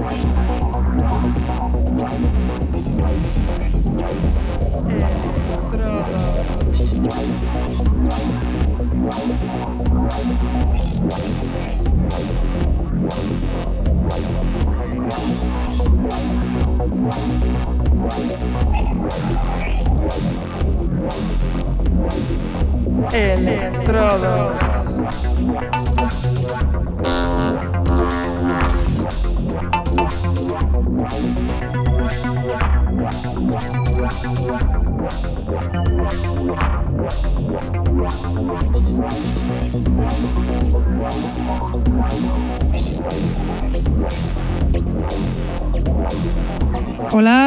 Estrada. Electrodos.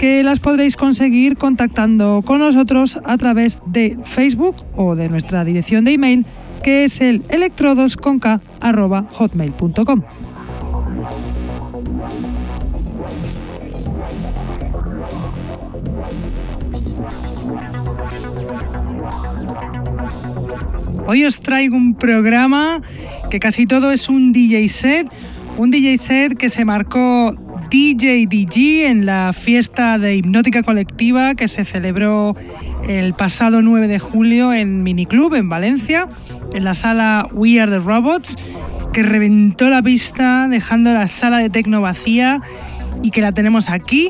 que las podréis conseguir contactando con nosotros a través de Facebook o de nuestra dirección de email que es el electrodosconk.hotmail.com. Hoy os traigo un programa que casi todo es un DJ set, un DJ set que se marcó DJ DG en la fiesta de hipnótica colectiva que se celebró el pasado 9 de julio en Miniclub en Valencia, en la sala We Are the Robots, que reventó la pista dejando la sala de tecno vacía y que la tenemos aquí,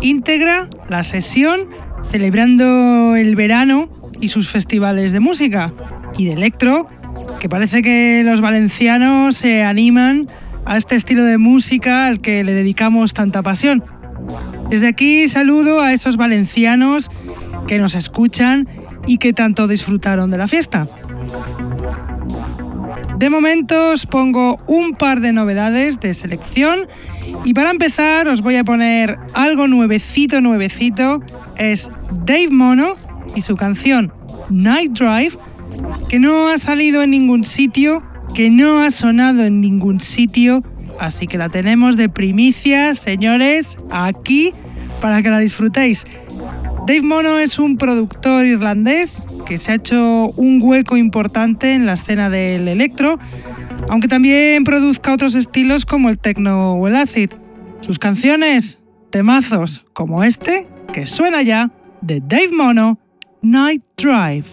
íntegra, la sesión, celebrando el verano y sus festivales de música y de electro, que parece que los valencianos se animan a este estilo de música al que le dedicamos tanta pasión. Desde aquí saludo a esos valencianos que nos escuchan y que tanto disfrutaron de la fiesta. De momento os pongo un par de novedades de selección y para empezar os voy a poner algo nuevecito, nuevecito. Es Dave Mono y su canción Night Drive, que no ha salido en ningún sitio que no ha sonado en ningún sitio, así que la tenemos de primicia, señores, aquí para que la disfrutéis. Dave Mono es un productor irlandés que se ha hecho un hueco importante en la escena del electro, aunque también produzca otros estilos como el techno o el acid. Sus canciones, temazos como este, que suena ya, de Dave Mono, Night Drive.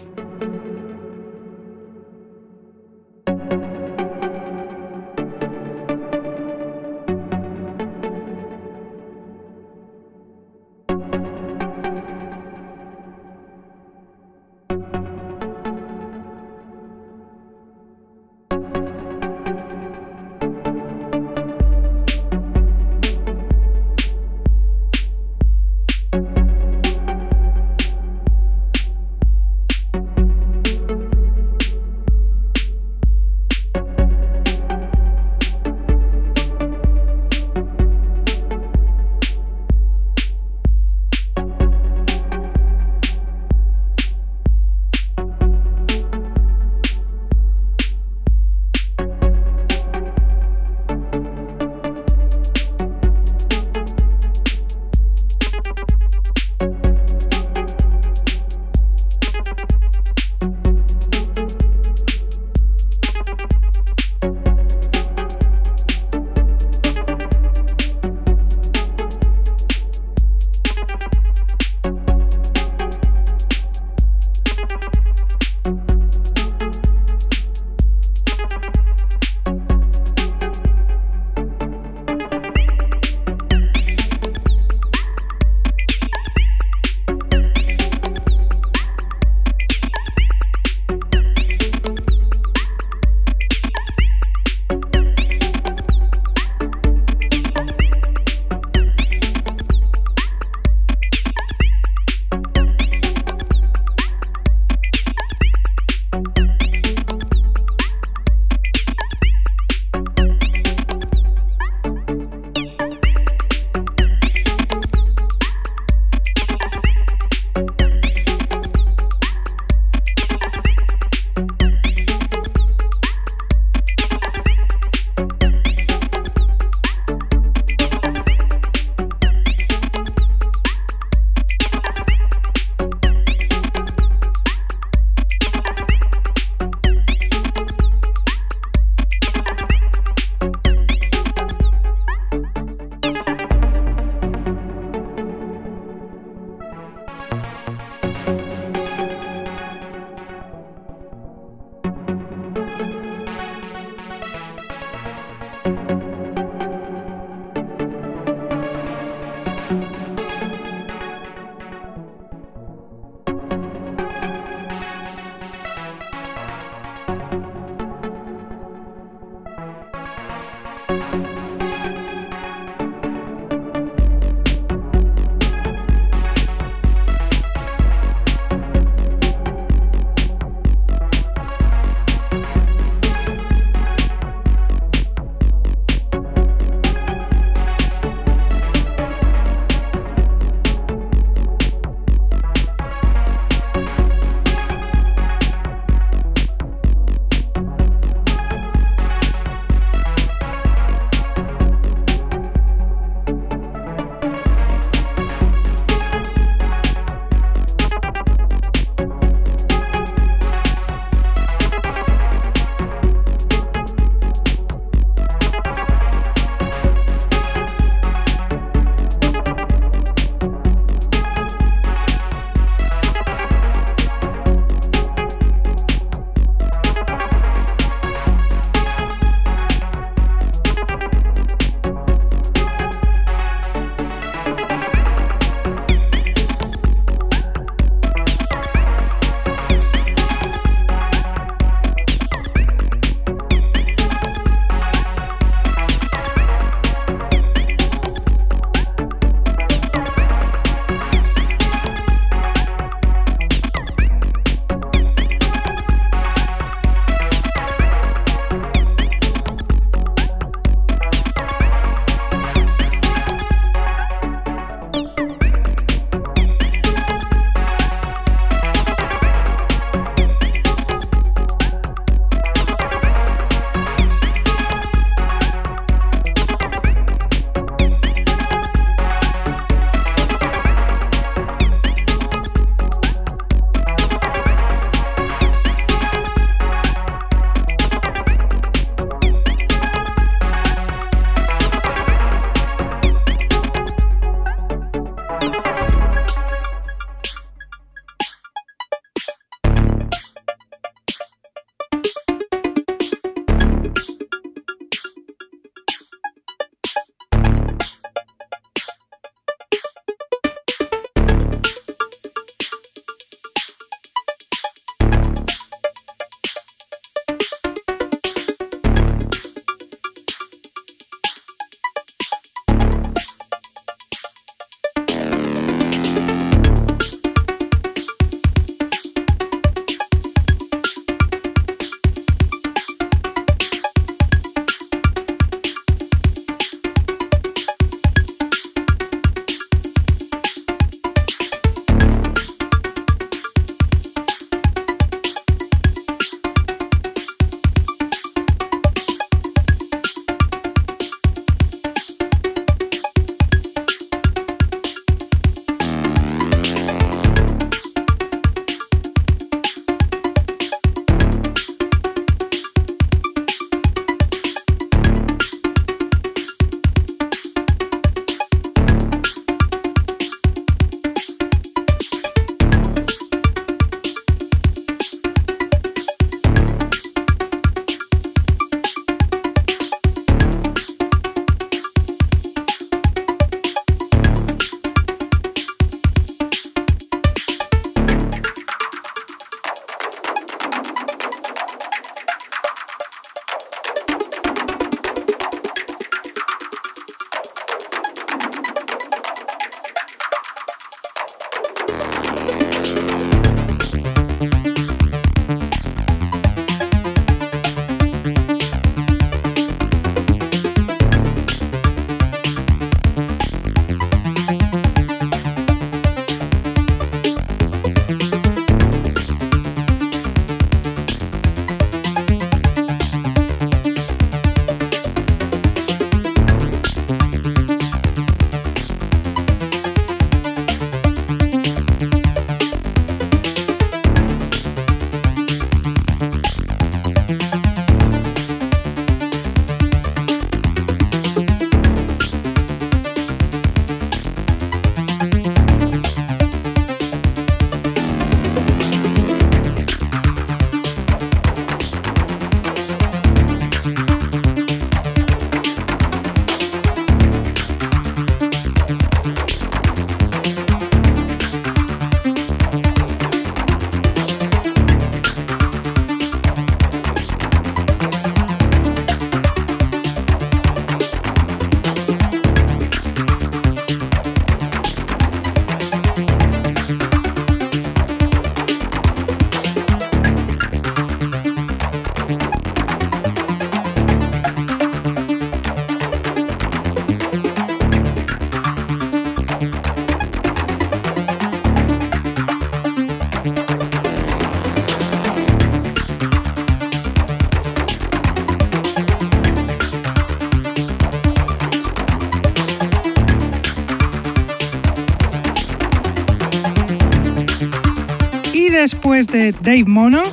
Después de Dave Mono,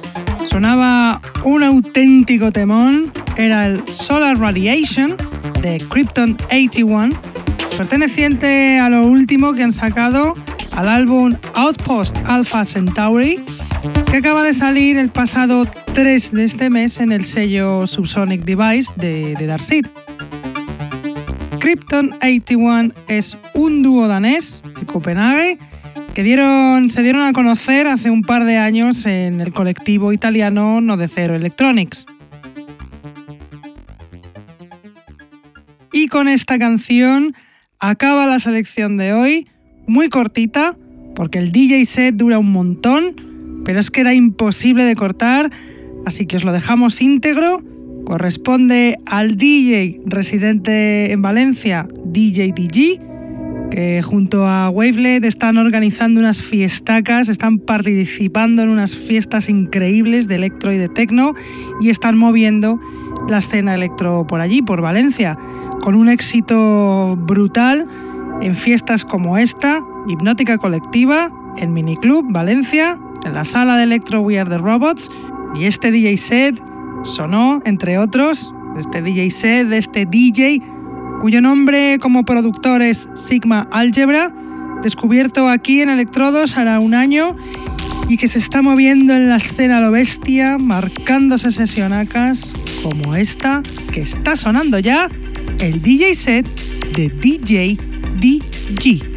sonaba un auténtico temón, era el Solar Radiation de Krypton 81, perteneciente a lo último que han sacado al álbum Outpost Alpha Centauri, que acaba de salir el pasado 3 de este mes en el sello Subsonic Device de, de. Krypton 81 es un dúo danés de Copenhague que dieron, se dieron a conocer hace un par de años en el colectivo italiano No de Cero Electronics. Y con esta canción acaba la selección de hoy muy cortita, porque el DJ set dura un montón, pero es que era imposible de cortar, así que os lo dejamos íntegro. Corresponde al DJ residente en Valencia, DJ DG, que junto a Wavelet están organizando unas fiestacas, están participando en unas fiestas increíbles de electro y de techno y están moviendo la escena electro por allí, por Valencia, con un éxito brutal en fiestas como esta, Hipnótica Colectiva, en Miniclub Valencia, en la sala de Electro We Are the Robots, y este DJ set sonó, entre otros, este DJ set de este DJ, cuyo nombre como productor es Sigma Algebra, descubierto aquí en Electrodos hará un año y que se está moviendo en la escena lo bestia, marcándose sesionacas como esta que está sonando ya, el DJ set de DJ DG.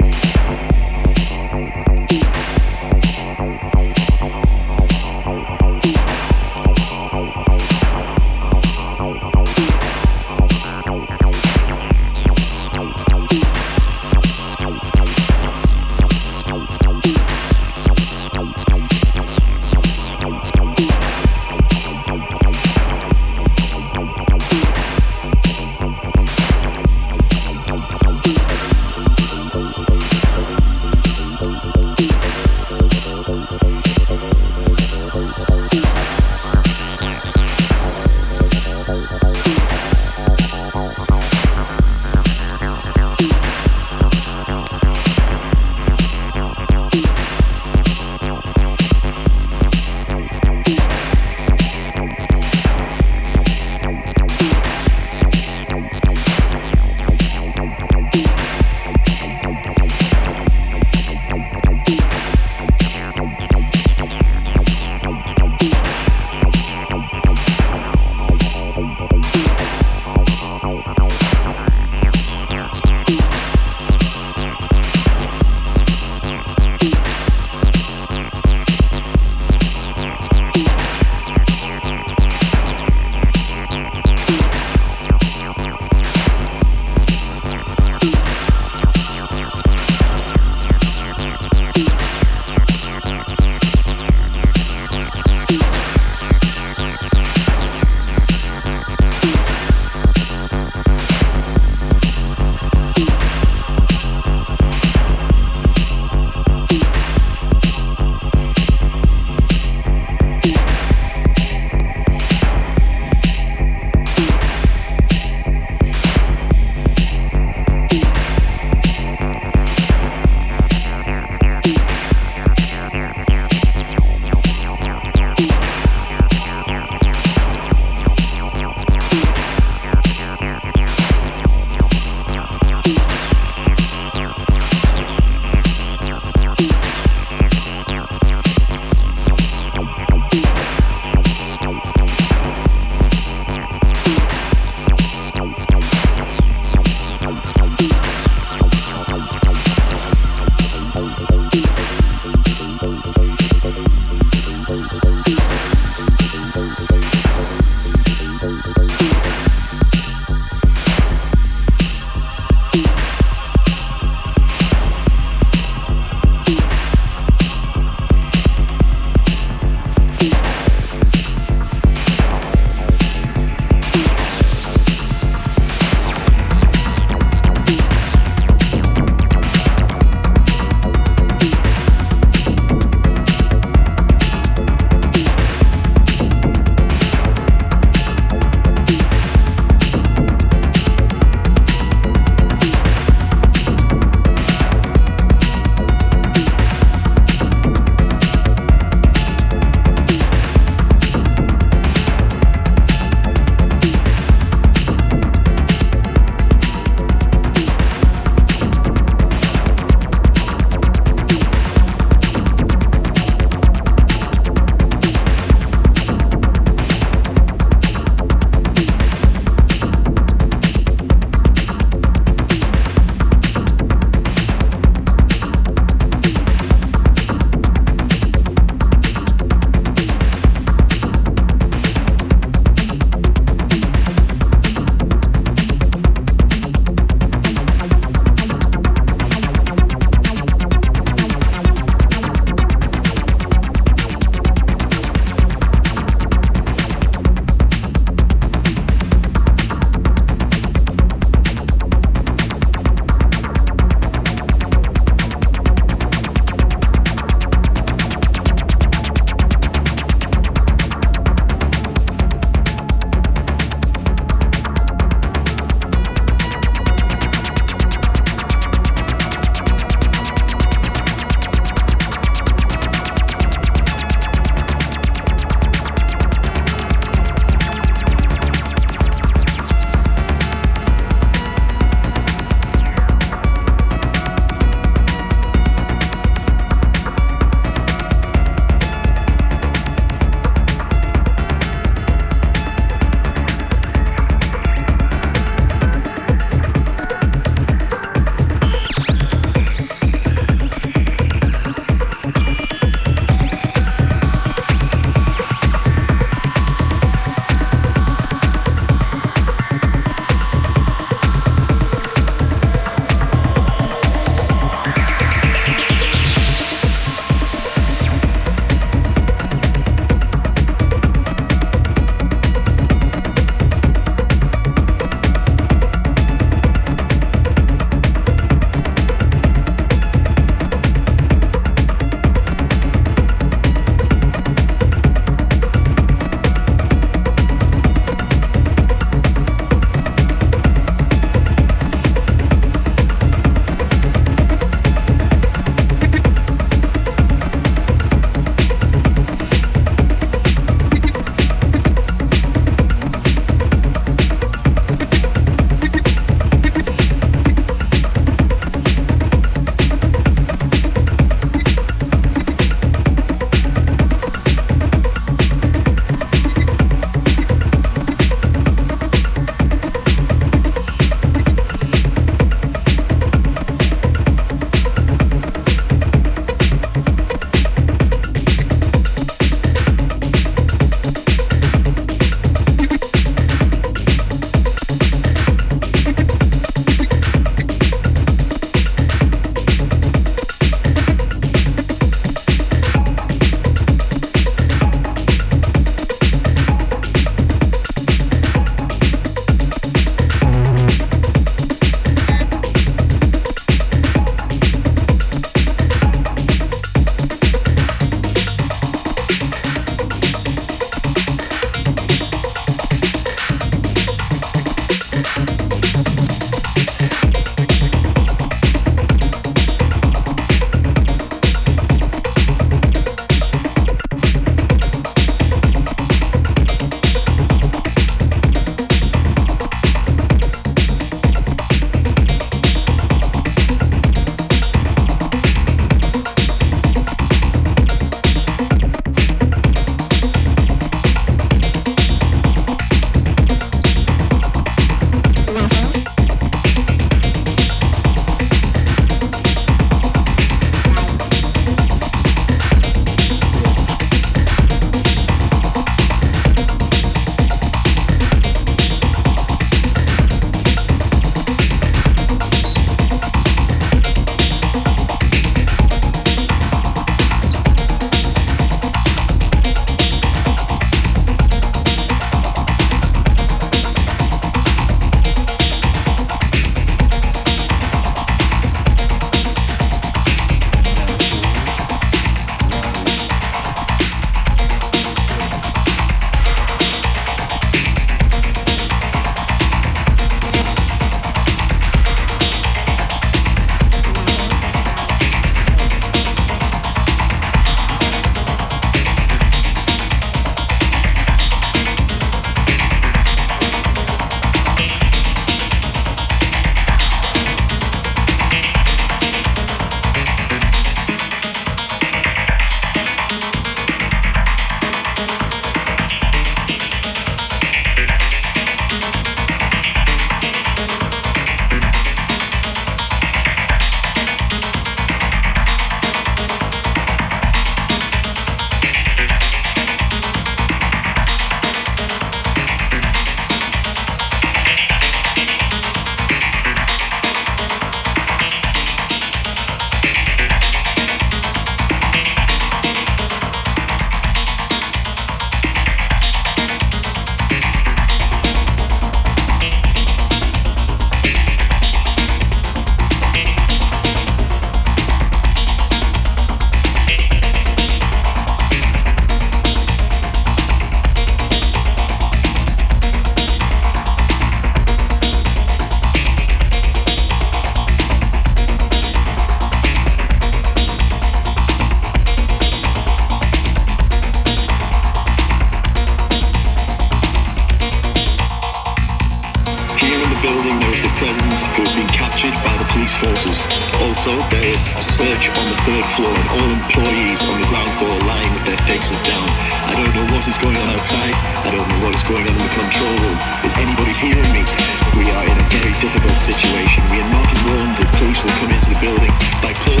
Building. By closing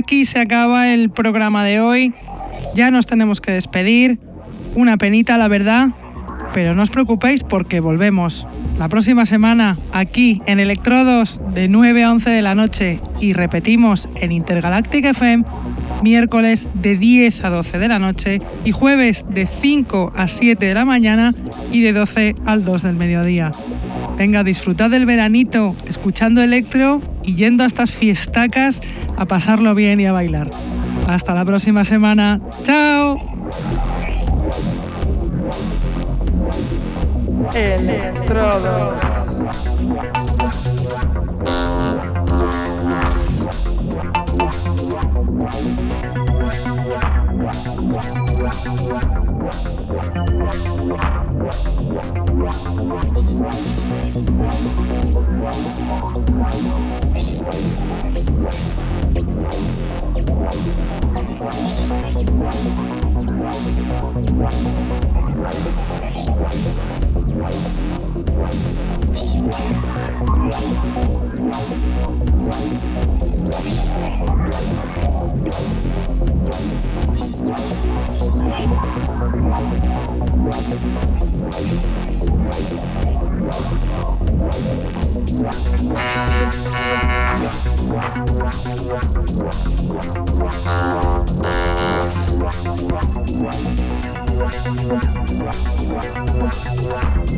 aquí se acaba el programa de hoy. Ya nos tenemos que despedir. Una penita, la verdad. Pero no os preocupéis porque volvemos la próxima semana aquí en Electrodos de 9 a 11 de la noche y repetimos en Intergalactic FM miércoles de 10 a 12 de la noche y jueves de 5 a 7 de la mañana y de 12 al 2 del mediodía. Venga, disfrutad del veranito escuchando electro y yendo a estas fiestacas a pasarlo bien y a bailar. Hasta la próxima semana. ¡Chao! Thank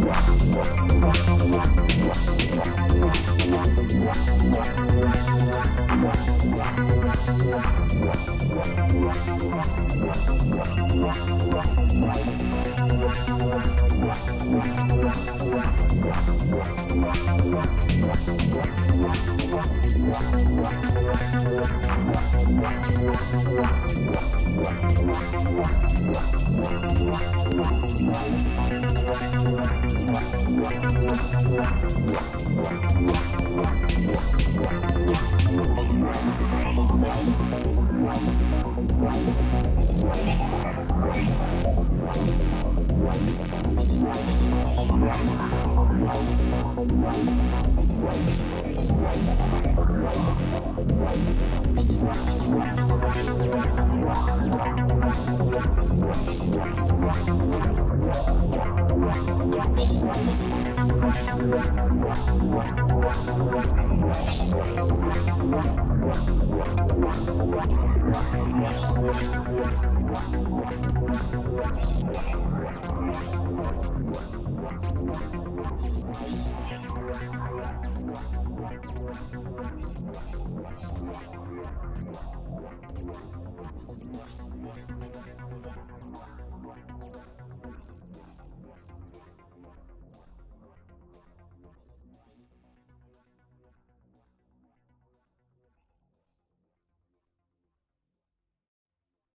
Wow.